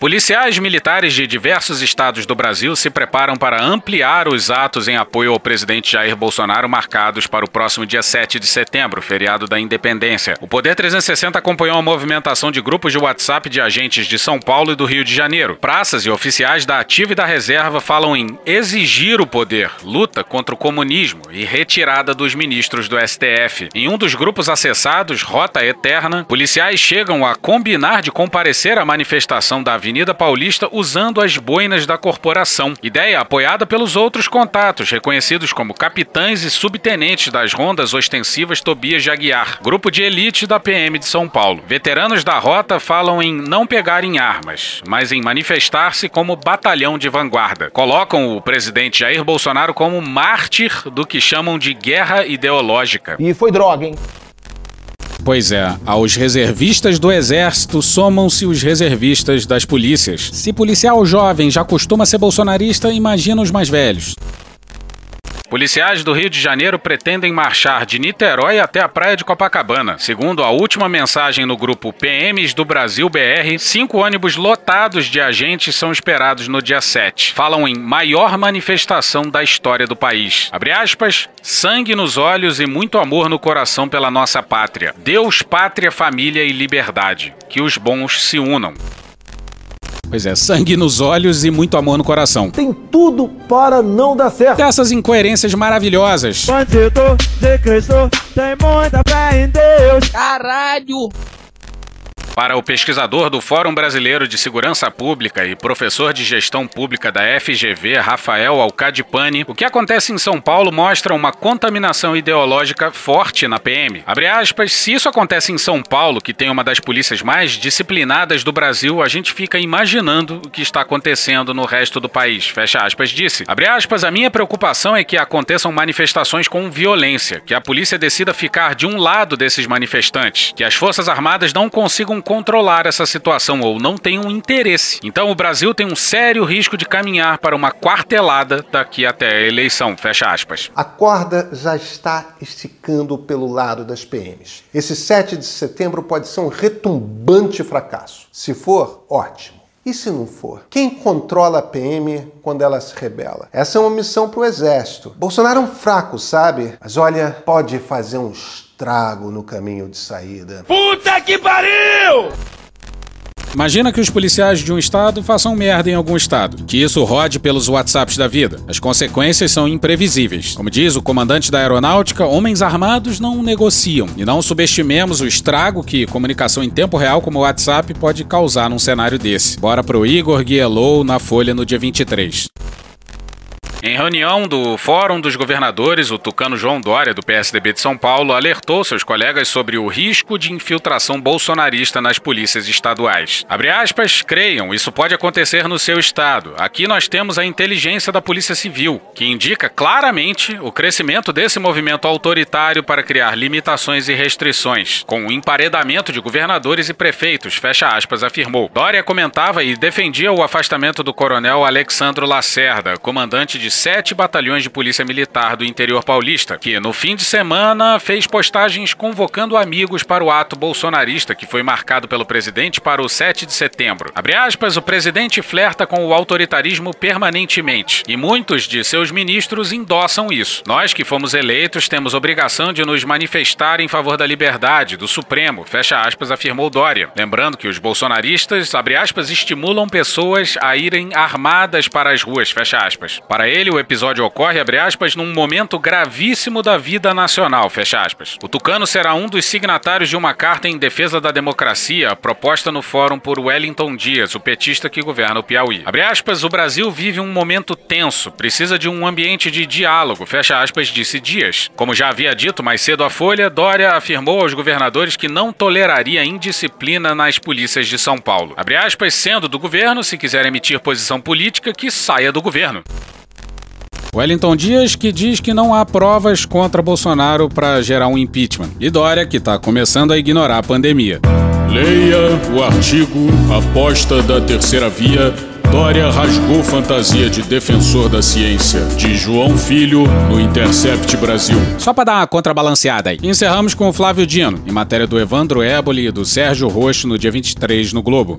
Policiais militares de diversos estados do Brasil se preparam para ampliar os atos em apoio ao presidente Jair Bolsonaro marcados para o próximo dia 7 de setembro, feriado da Independência. O Poder 360 acompanhou a movimentação de grupos de WhatsApp de agentes de São Paulo e do Rio de Janeiro. Praças e oficiais da ativa e da reserva falam em exigir o poder, luta contra o comunismo e retirada dos ministros do STF. Em um dos grupos acessados, Rota Eterna, policiais chegam a combinar de comparecer à manifestação da Avenida Paulista usando as boinas da corporação. Ideia apoiada pelos outros contatos, reconhecidos como capitães e subtenentes das rondas ostensivas Tobias de Aguiar, grupo de elite da PM de São Paulo. Veteranos da rota falam em não pegar em armas, mas em manifestar-se como batalhão de vanguarda. Colocam o presidente Jair Bolsonaro como mártir do que chamam de guerra ideológica. E foi droga, hein? Pois é, aos reservistas do Exército somam-se os reservistas das polícias. Se policial jovem já costuma ser bolsonarista, imagina os mais velhos. Policiais do Rio de Janeiro pretendem marchar de Niterói até a praia de Copacabana. Segundo a última mensagem no grupo PMs do Brasil BR, cinco ônibus lotados de agentes são esperados no dia 7. Falam em maior manifestação da história do país. Abre aspas, sangue nos olhos e muito amor no coração pela nossa pátria. Deus, pátria, família e liberdade. Que os bons se unam. Pois é, sangue nos olhos e muito amor no coração. Tem tudo para não dar certo. Dessas incoerências maravilhosas. Bandido de Cristo tem muita fé em Deus. Caralho! Para o pesquisador do Fórum Brasileiro de Segurança Pública e professor de gestão pública da FGV, Rafael Alcadipani, o que acontece em São Paulo mostra uma contaminação ideológica forte na PM. Abre aspas, se isso acontece em São Paulo, que tem uma das polícias mais disciplinadas do Brasil, a gente fica imaginando o que está acontecendo no resto do país. Fecha aspas, disse. Abre aspas, a minha preocupação é que aconteçam manifestações com violência, que a polícia decida ficar de um lado desses manifestantes, que as Forças Armadas não consigam controlar essa situação ou não tenham interesse. Então o Brasil tem um sério risco de caminhar para uma quartelada daqui até a eleição. Fecha aspas. A corda já está esticando pelo lado das PMs. Esse 7 de setembro pode ser um retumbante fracasso. Se for, ótimo. E se não for? Quem controla a PM quando ela se rebela? Essa é uma missão para o Exército. Bolsonaro é um fraco, sabe? Mas olha, pode fazer um estrago no caminho de saída. Puta que pariu! Imagina que os policiais de um estado façam merda em algum estado, que isso rode pelos WhatsApps da vida. As consequências são imprevisíveis. Como diz o comandante da aeronáutica, homens armados não negociam. E não subestimemos o estrago que comunicação em tempo real como o WhatsApp pode causar num cenário desse. Bora pro Igor Guielou na Folha no dia 23. Em reunião do Fórum dos Governadores, o tucano João Dória, do PSDB de São Paulo, alertou seus colegas sobre o risco de infiltração bolsonarista nas polícias estaduais. Abre aspas, creiam, isso pode acontecer no seu estado. Aqui nós temos a inteligência da Polícia Civil, que indica claramente o crescimento desse movimento autoritário para criar limitações e restrições, com o emparedamento de governadores e prefeitos, fecha aspas, afirmou. Dória comentava e defendia o afastamento do coronel Alexandro Lacerda, comandante de sete batalhões de polícia militar do interior paulista, que no fim de semana fez postagens convocando amigos para o ato bolsonarista que foi marcado pelo presidente para o 7 de setembro. Abre aspas, o presidente flerta com o autoritarismo permanentemente e muitos de seus ministros endossam isso. Nós que fomos eleitos temos obrigação de nos manifestar em favor da liberdade, do Supremo, fecha aspas, afirmou Dória. Lembrando que os bolsonaristas, abre aspas, estimulam pessoas a irem armadas para as ruas, fecha aspas. Para ele, ele, o episódio ocorre, abre aspas, num momento gravíssimo da vida nacional, fecha aspas. O Tucano será um dos signatários de uma carta em defesa da democracia proposta no fórum por Wellington Dias, o petista que governa o Piauí. Abre aspas, o Brasil vive um momento tenso, precisa de um ambiente de diálogo, fecha aspas, disse Dias. Como já havia dito mais cedo à Folha, Dória afirmou aos governadores que não toleraria indisciplina nas polícias de São Paulo. Abre aspas, sendo do governo, se quiser emitir posição política, que saia do governo. Wellington Dias que diz que não há provas contra Bolsonaro para gerar um impeachment. E Dória que está começando a ignorar a pandemia. Leia o artigo Aposta da Terceira Via. Dória rasgou fantasia de defensor da ciência, de João Filho, no Intercept Brasil. Só para dar uma contrabalanceada aí. Encerramos com o Flávio Dino, em matéria do Evandro Éboli e do Sérgio Roxo no dia 23 no Globo.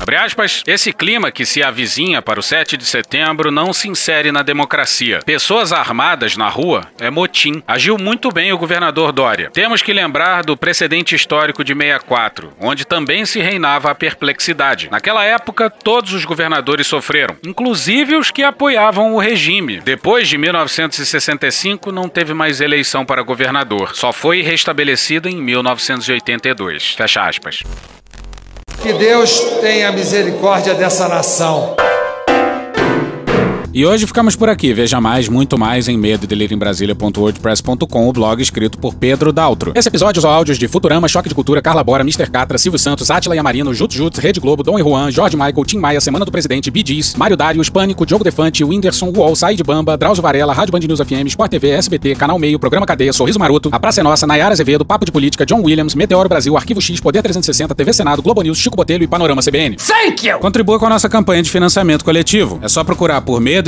Abre aspas, esse clima que se avizinha para o 7 de setembro não se insere na democracia. Pessoas armadas na rua é motim. Agiu muito bem o governador Dória. Temos que lembrar do precedente histórico de 64, onde também se reinava a perplexidade. Naquela época, todos os governadores sofreram, inclusive os que apoiavam o regime. Depois de 1965, não teve mais eleição para governador. Só foi restabelecida em 1982. Fecha aspas. Que Deus tenha misericórdia dessa nação. E hoje ficamos por aqui. Veja mais, muito mais em medo em o blog escrito por Pedro Daltro. Esse episódio usou áudios de Futurama, Choque de Cultura, Carla Bora, Mr. Catra, Silvio Santos, Atila Yamarino, Jutsu Jutsu, Rede Globo, Dom e Juan, Jorge Michael, Tim Maia, Semana do Presidente, Bidis, Mário Darius, Pânico, Diogo Defante, Whindersson, Uol, Said Bamba, Drauzio Varela, Rádio Band News FM, Sport TV, SBT, Canal Meio, Programa Cadeia, Sorriso Maroto, A Praça é Nossa, Nayara Azevedo, Papo de Política, John Williams, Meteoro Brasil, Arquivo X, Poder 360, TV Senado, Globo News, Chico Botelho e Panorama CBN. Thank you! Contribua com a nossa campanha de financiamento coletivo. É só procurar por Medo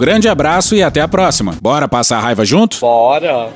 grande abraço e até a próxima. Bora passar a raiva junto? Bora!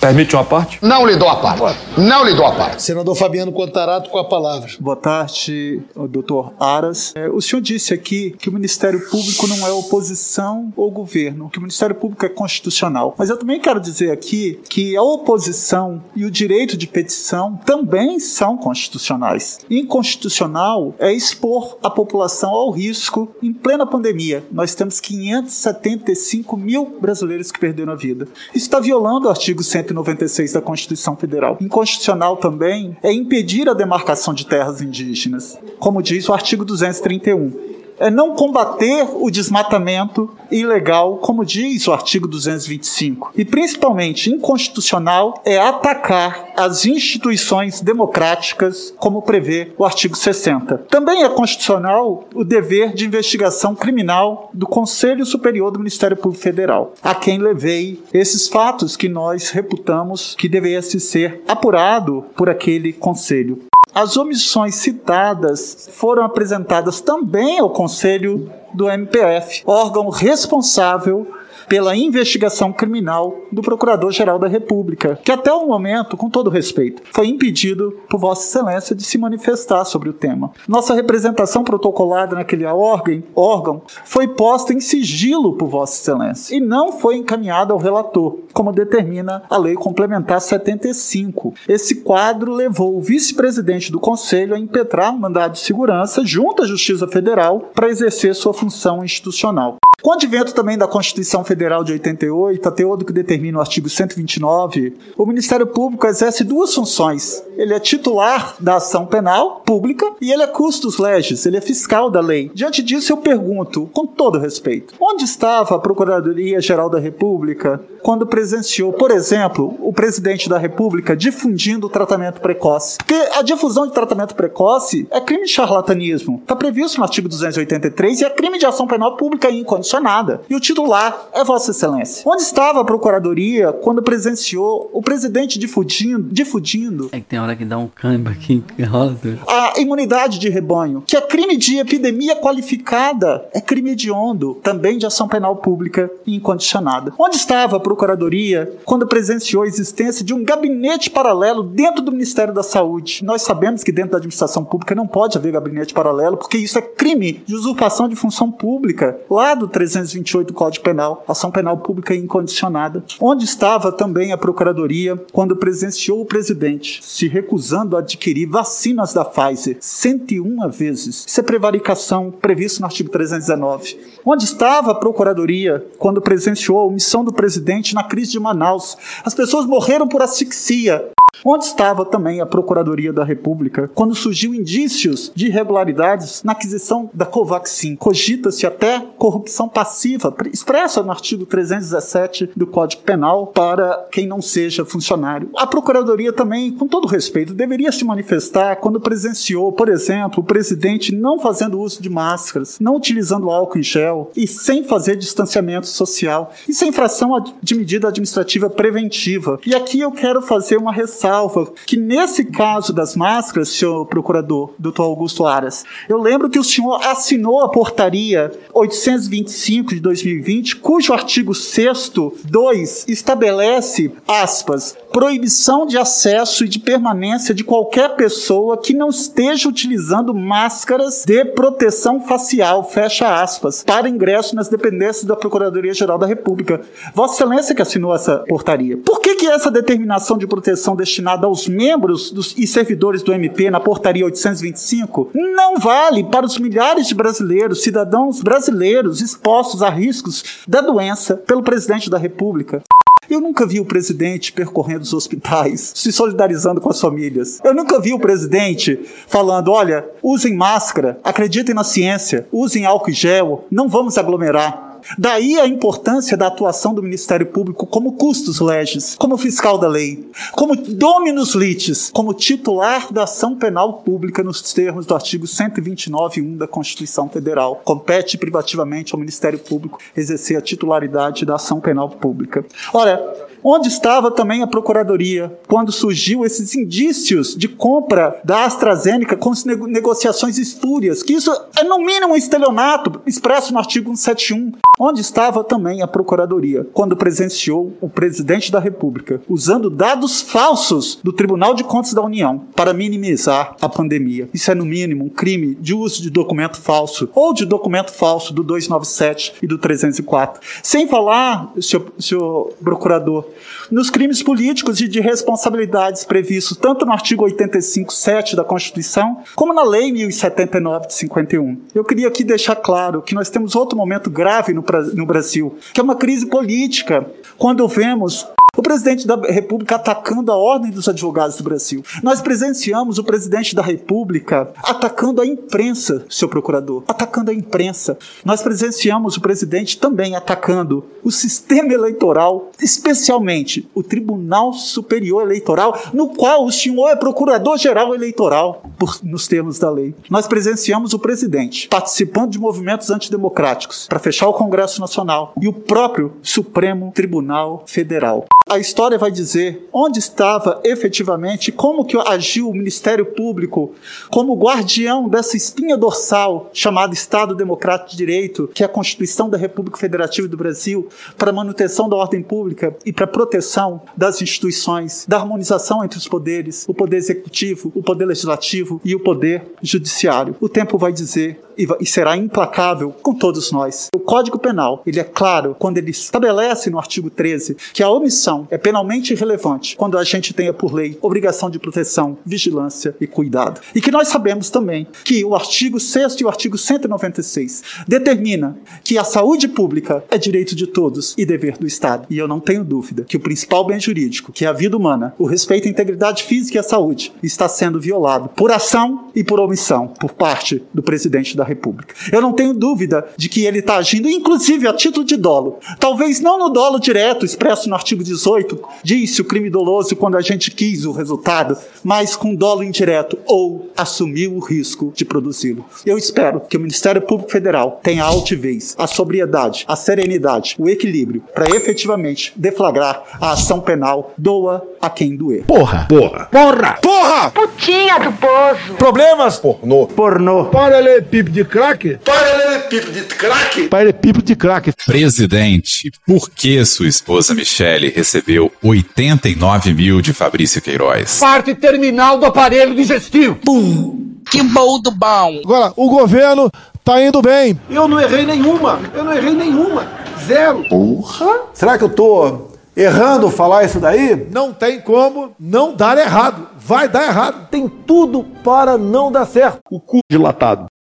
Permite uma parte? Não lhe dou a parte. Não lhe dou a parte. Senador Fabiano Contarato com a palavra. Boa tarde, doutor Aras. É, o senhor disse aqui que o Ministério Público não é oposição ou governo, que o Ministério Público é constitucional. Mas eu também quero dizer aqui que a oposição e o direito de petição também são constitucionais. Inconstitucional é expor a população ao risco em plena pandemia. Nós temos 575 mil brasileiros que perderam a vida. Isso está violando o artigo 100 196 da Constituição Federal. Inconstitucional também é impedir a demarcação de terras indígenas, como diz o artigo 231 é não combater o desmatamento ilegal, como diz o artigo 225. E principalmente inconstitucional é atacar as instituições democráticas, como prevê o artigo 60. Também é constitucional o dever de investigação criminal do Conselho Superior do Ministério Público Federal, a quem levei esses fatos que nós reputamos que devesse ser apurado por aquele conselho. As omissões citadas foram apresentadas também ao Conselho do MPF, órgão responsável pela investigação criminal do Procurador-Geral da República, que até o momento, com todo respeito, foi impedido por Vossa Excelência de se manifestar sobre o tema. Nossa representação protocolada naquele órgão, órgão foi posta em sigilo por Vossa Excelência e não foi encaminhada ao relator, como determina a Lei Complementar 75. Esse quadro levou o vice-presidente do Conselho a impetrar mandado de segurança junto à Justiça Federal para exercer sua função institucional. Com o advento também da Constituição Federal de 88, até o que determina o artigo 129, o Ministério Público exerce duas funções. Ele é titular da ação penal pública e ele é custos legis, ele é fiscal da lei. Diante disso, eu pergunto, com todo respeito, onde estava a Procuradoria-Geral da República quando presenciou, por exemplo, o presidente da República difundindo o tratamento precoce? Porque a difusão de tratamento precoce é crime de charlatanismo. Está previsto no artigo 283 e é crime de ação penal pública incondicional nada. E o titular é Vossa Excelência. Onde estava a Procuradoria quando presenciou o presidente difundindo, difundindo É que tem hora que dá um câmbio aqui, a imunidade de rebanho, que é crime de epidemia qualificada, é crime hediondo, também de ação penal pública e incondicionada. Onde estava a Procuradoria quando presenciou a existência de um gabinete paralelo dentro do Ministério da Saúde? Nós sabemos que dentro da administração pública não pode haver gabinete paralelo, porque isso é crime de usurpação de função pública, lá do 328 do Código Penal, ação penal pública incondicionada. Onde estava também a Procuradoria quando presenciou o presidente se recusando adquirir vacinas da Pfizer 101 vezes? Isso é prevaricação previsto no artigo 319. Onde estava a Procuradoria quando presenciou a omissão do presidente na crise de Manaus? As pessoas morreram por asfixia. Onde estava também a Procuradoria da República quando surgiu indícios de irregularidades na aquisição da Covaxin? Cogita-se até corrupção passiva, expressa no artigo 317 do Código Penal para quem não seja funcionário. A Procuradoria também, com todo respeito, deveria se manifestar quando presenciou, por exemplo, o presidente não fazendo uso de máscaras, não utilizando álcool em gel e sem fazer distanciamento social. Isso é infração de medida administrativa preventiva. E aqui eu quero fazer uma ressalva que nesse caso das máscaras, senhor procurador, doutor Augusto Aras, eu lembro que o senhor assinou a portaria 825 de 2020, cujo artigo 6 2 estabelece, aspas, proibição de acesso e de permanência de qualquer pessoa que não esteja utilizando máscaras de proteção facial, fecha aspas, para ingresso nas dependências da Procuradoria-Geral da República. Vossa Excelência que assinou essa portaria. Por que, que essa determinação de proteção destinada aos membros dos, e servidores do MP na portaria 825 não vale para os milhares de brasileiros, cidadãos brasileiros expostos a riscos da doença pelo presidente da República? Eu nunca vi o presidente percorrendo os hospitais, (laughs) se solidarizando com as famílias. Eu nunca vi o presidente falando: olha, usem máscara, acreditem na ciência, usem álcool e gel, não vamos aglomerar. Daí a importância da atuação do Ministério Público como custos legis, como fiscal da lei, como dominus litis, como titular da ação penal pública nos termos do artigo 129.1 da Constituição Federal. Compete privativamente ao Ministério Público exercer a titularidade da ação penal pública. Olha, Onde estava também a Procuradoria quando surgiu esses indícios de compra da AstraZeneca com negociações espúrias? Que isso é no mínimo um estelionato expresso no artigo 171. Onde estava também a Procuradoria quando presenciou o presidente da República usando dados falsos do Tribunal de Contas da União para minimizar a pandemia? Isso é no mínimo um crime de uso de documento falso ou de documento falso do 297 e do 304. Sem falar, senhor, senhor procurador, nos crimes políticos e de responsabilidades previstos tanto no artigo 85.7 da Constituição, como na Lei 1079 de 51. Eu queria aqui deixar claro que nós temos outro momento grave no, no Brasil, que é uma crise política, quando vemos o presidente da República atacando a ordem dos advogados do Brasil. Nós presenciamos o presidente da República atacando a imprensa, seu procurador, atacando a imprensa. Nós presenciamos o presidente também atacando o sistema eleitoral, especialmente o Tribunal Superior Eleitoral, no qual o senhor é procurador-geral eleitoral, por, nos termos da lei. Nós presenciamos o presidente participando de movimentos antidemocráticos para fechar o Congresso Nacional e o próprio Supremo Tribunal Federal. A história vai dizer onde estava efetivamente, como que agiu o Ministério Público como guardião dessa espinha dorsal chamada Estado Democrático de Direito, que é a Constituição da República Federativa do Brasil, para manutenção da ordem pública e para proteção das instituições, da harmonização entre os poderes, o poder executivo, o poder legislativo e o poder judiciário. O tempo vai dizer e será implacável com todos nós. O Código Penal, ele é claro quando ele estabelece no artigo 13 que a omissão é penalmente irrelevante quando a gente tenha por lei obrigação de proteção, vigilância e cuidado. E que nós sabemos também que o artigo 6 e o artigo 196 determina que a saúde pública é direito de todos e dever do Estado. E eu não tenho dúvida que o principal bem jurídico, que é a vida humana, o respeito à integridade física e à saúde, está sendo violado por ação e por omissão por parte do presidente da República. Eu não tenho dúvida de que ele está agindo, inclusive a título de dolo. Talvez não no dolo direto, expresso no artigo 18, disse o crime doloso quando a gente quis o resultado, mas com dolo indireto ou assumiu o risco de produzi-lo. Eu espero que o Ministério Público Federal tenha a altivez, a sobriedade, a serenidade, o equilíbrio para efetivamente deflagrar a ação penal, doa a quem doer. Porra! Porra! Porra! Porra! Putinha do poço. Problemas? Pornô. Pornô. Paralelepípedo de crack? Paralelepípedo de crack? Paralelepípedo de crack. Presidente, por que sua esposa Michele recebeu 89 mil de Fabrício Queiroz? Parte terminal do aparelho digestivo. Pum. Que bom do bom. Agora, o governo tá indo bem. Eu não errei nenhuma. Eu não errei nenhuma. Zero. Porra! Será que eu tô errando falar isso daí? Não tem como não dar errado. Vai dar errado. Tem tudo para não dar certo. O cu dilatado.